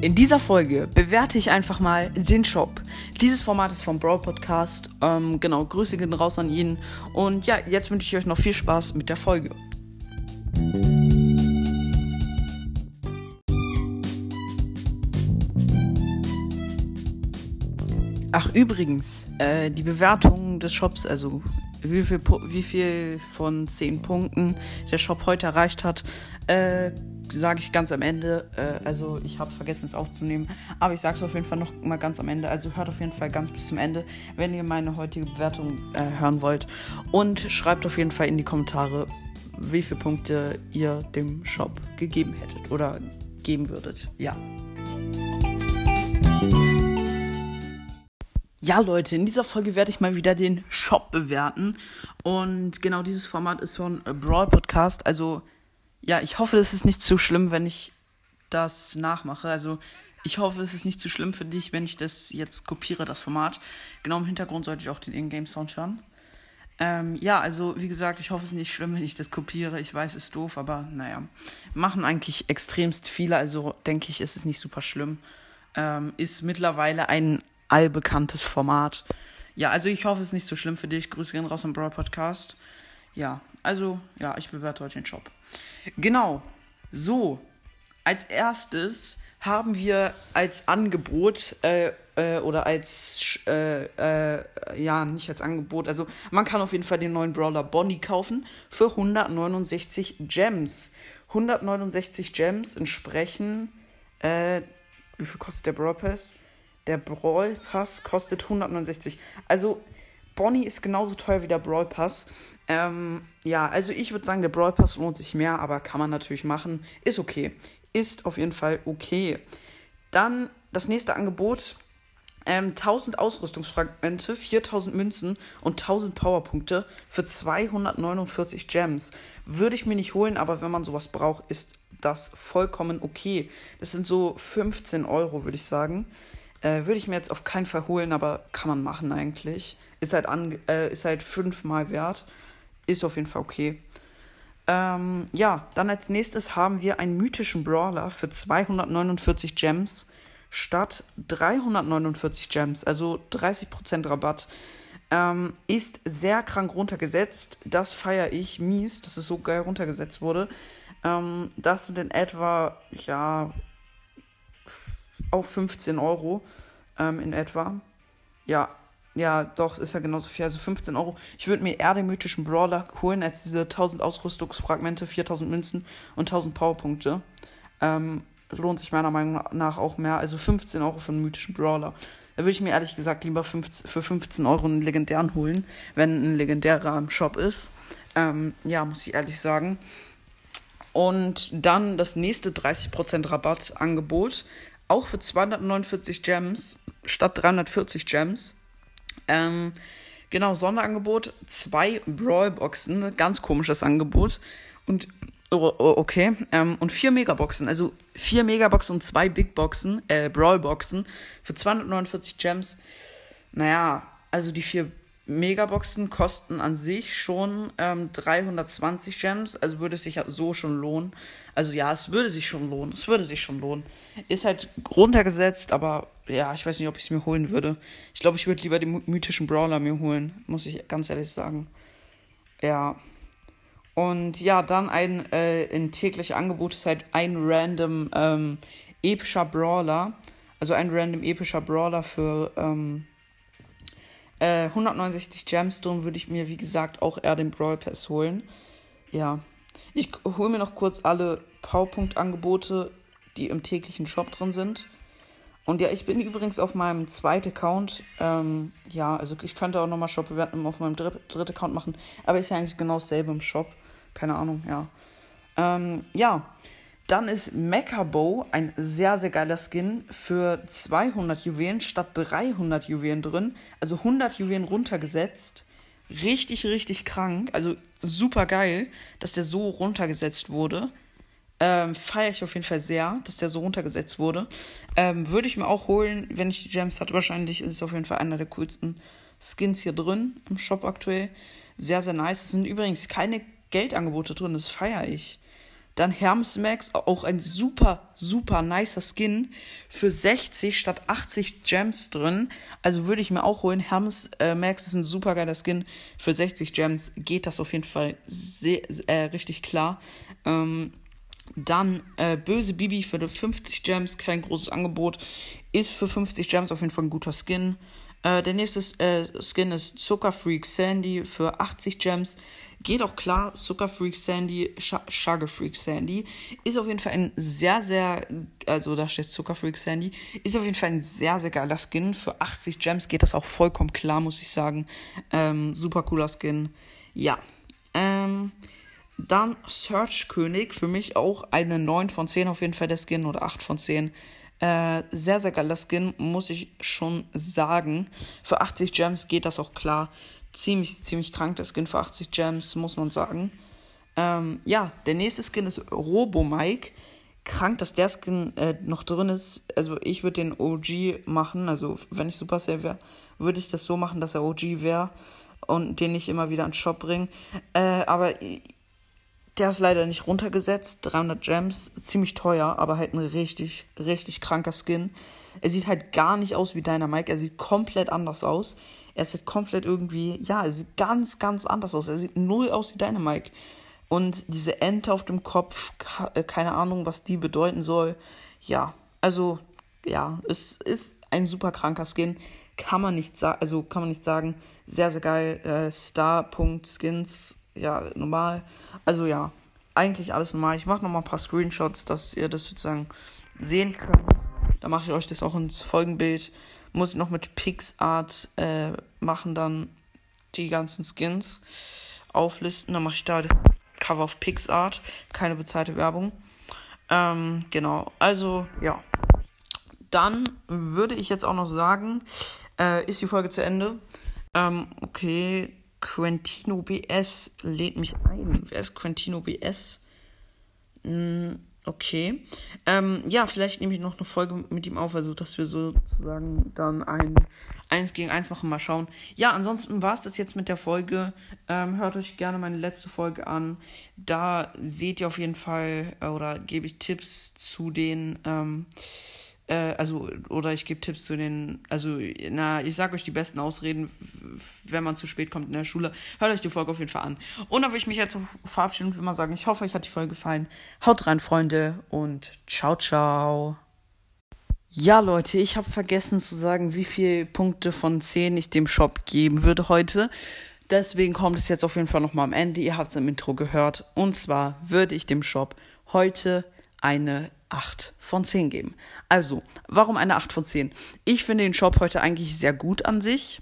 in dieser Folge bewerte ich einfach mal den Shop. Dieses Format ist vom Brawl Podcast. Ähm, genau, Grüße gehen raus an ihn. Und ja, jetzt wünsche ich euch noch viel Spaß mit der Folge. Ach, übrigens, äh, die Bewertung des Shops, also wie viel, wie viel von 10 Punkten der Shop heute erreicht hat, äh, sage ich ganz am Ende. Äh, also ich habe vergessen es aufzunehmen, aber ich sage es auf jeden Fall noch mal ganz am Ende. Also hört auf jeden Fall ganz bis zum Ende, wenn ihr meine heutige Bewertung äh, hören wollt. Und schreibt auf jeden Fall in die Kommentare, wie viele Punkte ihr dem Shop gegeben hättet oder geben würdet. Ja. Ja, Leute, in dieser Folge werde ich mal wieder den Shop bewerten. Und genau dieses Format ist so ein Brawl Podcast. Also ja, ich hoffe, es ist nicht zu schlimm, wenn ich das nachmache. Also ich hoffe, es ist nicht zu schlimm für dich, wenn ich das jetzt kopiere, das Format. Genau im Hintergrund sollte ich auch den Ingame-Sound hören. Ähm, ja, also wie gesagt, ich hoffe, es ist nicht schlimm, wenn ich das kopiere. Ich weiß, es ist doof, aber naja. Machen eigentlich extremst viele, also denke ich, ist es nicht super schlimm. Ähm, ist mittlerweile ein allbekanntes Format. Ja, also ich hoffe, es ist nicht so schlimm für dich. Grüße gehen raus am Broad Podcast. Ja, also, ja, ich bewerte heute den Shop. Genau. So, als erstes haben wir als Angebot äh, äh, oder als äh, äh, ja nicht als Angebot, also man kann auf jeden Fall den neuen Brawler Bonnie kaufen für 169 Gems. 169 Gems entsprechen äh, wie viel kostet der Brawl Pass? Der Brawl Pass kostet 169. Also Bonnie ist genauso teuer wie der Brawl Pass. Ähm, ja, also ich würde sagen, der Brawl Pass lohnt sich mehr, aber kann man natürlich machen. Ist okay. Ist auf jeden Fall okay. Dann das nächste Angebot. Ähm, 1000 Ausrüstungsfragmente, 4000 Münzen und 1000 Powerpunkte für 249 Gems. Würde ich mir nicht holen, aber wenn man sowas braucht, ist das vollkommen okay. Das sind so 15 Euro, würde ich sagen. Äh, würde ich mir jetzt auf keinen Fall holen, aber kann man machen eigentlich. Ist halt, an, äh, ist halt fünfmal wert. Ist auf jeden Fall okay. Ähm, ja, dann als nächstes haben wir einen mythischen Brawler für 249 Gems statt 349 Gems, also 30% Rabatt. Ähm, ist sehr krank runtergesetzt. Das feiere ich mies, dass es so geil runtergesetzt wurde. Ähm, das sind in etwa, ja, auf 15 Euro ähm, in etwa. Ja, ja, doch, ist ja genauso viel. Also 15 Euro. Ich würde mir eher den mythischen Brawler holen als diese 1000 Ausrüstungsfragmente, 4000 Münzen und 1000 Powerpunkte. Ähm, lohnt sich meiner Meinung nach auch mehr. Also 15 Euro für einen mythischen Brawler. Da würde ich mir ehrlich gesagt lieber 15, für 15 Euro einen legendären holen, wenn ein legendärer im Shop ist. Ähm, ja, muss ich ehrlich sagen. Und dann das nächste 30% Rabattangebot. Auch für 249 Gems statt 340 Gems. Ähm, genau, Sonderangebot, zwei Brawl-Boxen, ganz komisches Angebot. Und, oh, oh, okay, ähm, und vier Megaboxen, also vier Megaboxen und zwei Big Boxen, äh, Brawl-Boxen für 249 Gems. Naja, also die vier Megaboxen kosten an sich schon ähm, 320 Gems, also würde es sich so schon lohnen. Also ja, es würde sich schon lohnen, es würde sich schon lohnen. Ist halt runtergesetzt, aber ja, ich weiß nicht, ob ich es mir holen würde. Ich glaube, ich würde lieber den mythischen Brawler mir holen, muss ich ganz ehrlich sagen. Ja. Und ja, dann ein, äh, ein tägliches Angebot ist halt ein random ähm, epischer Brawler. Also ein random epischer Brawler für ähm, äh, 169 Gemstone würde ich mir, wie gesagt, auch eher den Brawl Pass holen. Ja. Ich hole mir noch kurz alle Powerpunkt-Angebote, die im täglichen Shop drin sind. Und ja, ich bin übrigens auf meinem zweiten Account. Ähm, ja, also ich könnte auch nochmal Shop-Bewertungen auf meinem dritten dritt Account machen. Aber ist ja eigentlich genau dasselbe im Shop. Keine Ahnung, ja. Ähm, ja, dann ist Mechabo ein sehr, sehr geiler Skin für 200 Juwelen statt 300 Juwelen drin. Also 100 Juwelen runtergesetzt. Richtig, richtig krank. Also super geil, dass der so runtergesetzt wurde. Ähm, Feiere ich auf jeden Fall sehr, dass der so runtergesetzt wurde. Ähm, Würde ich mir auch holen, wenn ich die Gems hatte. Wahrscheinlich ist es auf jeden Fall einer der coolsten Skins hier drin im Shop aktuell. Sehr, sehr nice. Es sind übrigens keine Geldangebote drin, das feiere ich. Dann Hermes Max, auch ein super, super nicer Skin. Für 60 statt 80 Gems drin. Also würde ich mir auch holen. Hermes äh, Max ist ein super geiler Skin. Für 60 Gems geht das auf jeden Fall sehr, äh, richtig klar. Ähm, dann äh, Böse Bibi für 50 Gems, kein großes Angebot. Ist für 50 Gems auf jeden Fall ein guter Skin. Äh, der nächste äh, Skin ist Zuckerfreak Sandy für 80 Gems. Geht auch klar, Zuckerfreak Sandy, Sugarfreak Sandy. Ist auf jeden Fall ein sehr, sehr, also da steht Zuckerfreak Sandy. Ist auf jeden Fall ein sehr, sehr geiler Skin. Für 80 Gems geht das auch vollkommen klar, muss ich sagen. Ähm, super cooler Skin. Ja. Ähm, dann Search König, für mich auch eine 9 von 10 auf jeden Fall der Skin oder 8 von 10. Äh, sehr, sehr geiler Skin, muss ich schon sagen. Für 80 Gems geht das auch klar. Ziemlich, ziemlich krank der Skin für 80 Gems, muss man sagen. Ähm, ja, der nächste Skin ist Robo Mike. Krank, dass der Skin äh, noch drin ist. Also ich würde den OG machen. Also wenn ich Super Saiyan wäre, würde ich das so machen, dass er OG wäre und den nicht immer wieder an den Shop bringen. Äh, aber der ist leider nicht runtergesetzt. 300 Gems, ziemlich teuer, aber halt ein richtig, richtig kranker Skin. Er sieht halt gar nicht aus wie deiner Mike. Er sieht komplett anders aus. Er sieht komplett irgendwie, ja, er sieht ganz, ganz anders aus. Er sieht null aus wie deiner Mike. Und diese Ente auf dem Kopf, äh, keine Ahnung, was die bedeuten soll. Ja, also, ja, es ist ein super kranker Skin. Kann man nicht sagen, also kann man nicht sagen. Sehr, sehr geil. Äh, Star.skins ja, normal. Also ja, eigentlich alles normal. Ich mache nochmal ein paar Screenshots, dass ihr das sozusagen sehen könnt. Da mache ich euch das auch ins Folgenbild. Muss ich noch mit PixArt äh, machen, dann die ganzen Skins auflisten. Dann mache ich da das Cover auf PixArt. Keine bezahlte Werbung. Ähm, genau, also ja. Dann würde ich jetzt auch noch sagen, äh, ist die Folge zu Ende. Ähm, okay, Quentino BS lädt mich ein. Wer ist Quentino BS? Hm, okay. Ähm, ja, vielleicht nehme ich noch eine Folge mit ihm auf, also dass wir sozusagen dann ein 1 gegen 1 machen. Mal schauen. Ja, ansonsten war es das jetzt mit der Folge. Ähm, hört euch gerne meine letzte Folge an. Da seht ihr auf jeden Fall äh, oder gebe ich Tipps zu den. Ähm, äh, also, oder ich gebe Tipps zu den, also, na, ich sage euch die besten Ausreden, wenn man zu spät kommt in der Schule. Hört euch die Folge auf jeden Fall an. Und dann würde ich mich jetzt verabschieden und will mal sagen, ich hoffe, euch hat die Folge gefallen. Haut rein, Freunde, und ciao, ciao. Ja, Leute, ich habe vergessen zu sagen, wie viele Punkte von 10 ich dem Shop geben würde heute. Deswegen kommt es jetzt auf jeden Fall nochmal am Ende. Ihr habt es im Intro gehört. Und zwar würde ich dem Shop heute eine 8 von 10 geben. Also, warum eine 8 von 10? Ich finde den Shop heute eigentlich sehr gut an sich.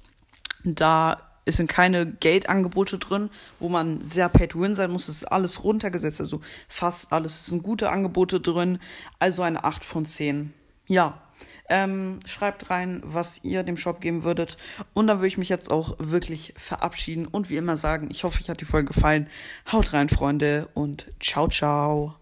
Da sind keine Gate-Angebote drin, wo man sehr pay-to-win sein muss. Es ist alles runtergesetzt, also fast alles. Es sind gute Angebote drin, also eine 8 von 10. Ja, ähm, schreibt rein, was ihr dem Shop geben würdet. Und dann würde ich mich jetzt auch wirklich verabschieden und wie immer sagen, ich hoffe, euch hat die Folge gefallen. Haut rein, Freunde, und ciao, ciao.